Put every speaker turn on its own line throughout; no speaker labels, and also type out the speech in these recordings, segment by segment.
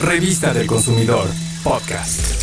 Revista del Consumidor, podcast.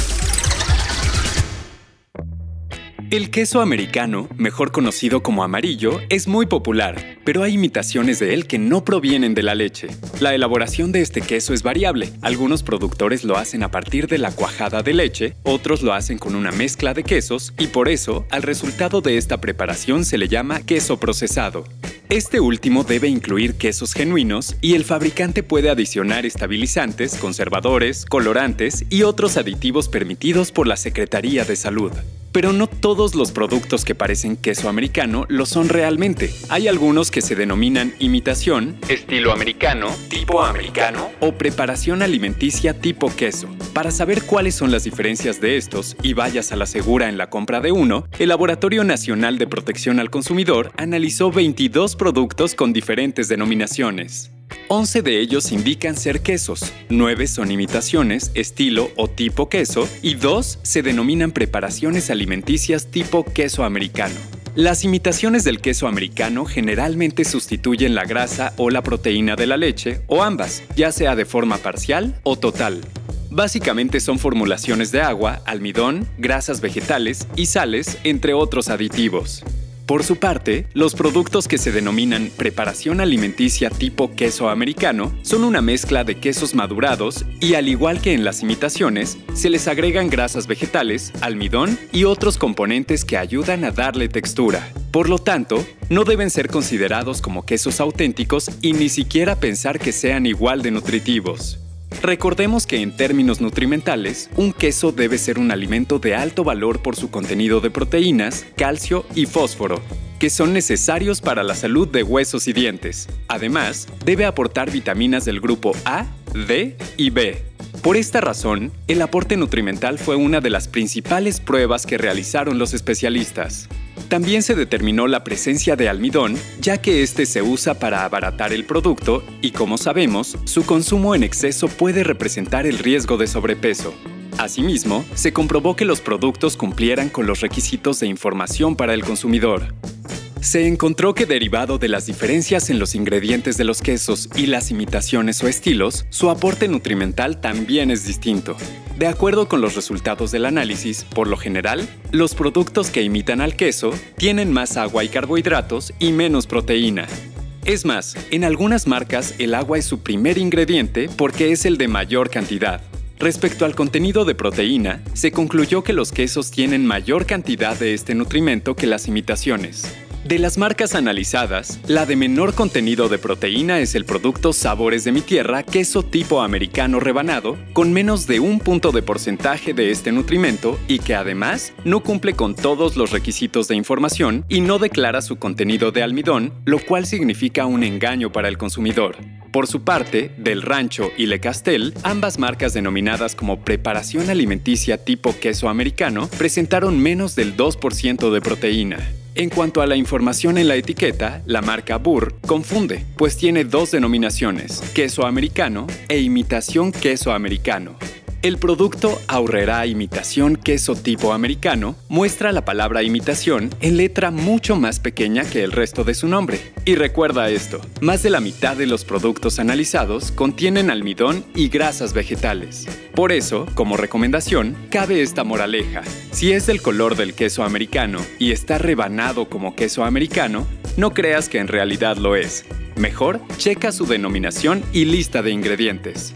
El queso americano, mejor conocido como amarillo, es muy popular, pero hay imitaciones de él que no provienen de la leche. La elaboración de este queso es variable. Algunos productores lo hacen a partir de la cuajada de leche, otros lo hacen con una mezcla de quesos y por eso al resultado de esta preparación se le llama queso procesado. Este último debe incluir quesos genuinos y el fabricante puede adicionar estabilizantes, conservadores, colorantes y otros aditivos permitidos por la Secretaría de Salud. Pero no todos los productos que parecen queso americano lo son realmente. Hay algunos que se denominan imitación, estilo americano, tipo americano o preparación alimenticia tipo queso. Para saber cuáles son las diferencias de estos y vayas a la segura en la compra de uno, el Laboratorio Nacional de Protección al Consumidor analizó 22 productos con diferentes denominaciones. 11 de ellos indican ser quesos, 9 son imitaciones, estilo o tipo queso, y 2 se denominan preparaciones alimenticias tipo queso americano. Las imitaciones del queso americano generalmente sustituyen la grasa o la proteína de la leche, o ambas, ya sea de forma parcial o total. Básicamente son formulaciones de agua, almidón, grasas vegetales y sales, entre otros aditivos. Por su parte, los productos que se denominan preparación alimenticia tipo queso americano son una mezcla de quesos madurados y al igual que en las imitaciones, se les agregan grasas vegetales, almidón y otros componentes que ayudan a darle textura. Por lo tanto, no deben ser considerados como quesos auténticos y ni siquiera pensar que sean igual de nutritivos. Recordemos que en términos nutrimentales, un queso debe ser un alimento de alto valor por su contenido de proteínas, calcio y fósforo, que son necesarios para la salud de huesos y dientes. Además, debe aportar vitaminas del grupo A, D y B. Por esta razón, el aporte nutrimental fue una de las principales pruebas que realizaron los especialistas. También se determinó la presencia de almidón, ya que este se usa para abaratar el producto y como sabemos, su consumo en exceso puede representar el riesgo de sobrepeso. Asimismo, se comprobó que los productos cumplieran con los requisitos de información para el consumidor. Se encontró que derivado de las diferencias en los ingredientes de los quesos y las imitaciones o estilos, su aporte nutrimental también es distinto. De acuerdo con los resultados del análisis, por lo general, los productos que imitan al queso tienen más agua y carbohidratos y menos proteína. Es más, en algunas marcas el agua es su primer ingrediente porque es el de mayor cantidad. Respecto al contenido de proteína, se concluyó que los quesos tienen mayor cantidad de este nutrimento que las imitaciones. De las marcas analizadas, la de menor contenido de proteína es el producto Sabores de mi Tierra queso tipo americano rebanado, con menos de un punto de porcentaje de este nutrimento y que además no cumple con todos los requisitos de información y no declara su contenido de almidón, lo cual significa un engaño para el consumidor. Por su parte, Del Rancho y Le Castel, ambas marcas denominadas como preparación alimenticia tipo queso americano, presentaron menos del 2% de proteína. En cuanto a la información en la etiqueta, la marca Burr confunde, pues tiene dos denominaciones, queso americano e imitación queso americano. El producto Aurrera Imitación Queso Tipo Americano muestra la palabra imitación en letra mucho más pequeña que el resto de su nombre. Y recuerda esto, más de la mitad de los productos analizados contienen almidón y grasas vegetales. Por eso, como recomendación, cabe esta moraleja. Si es del color del queso americano y está rebanado como queso americano, no creas que en realidad lo es. Mejor, checa su denominación y lista de ingredientes.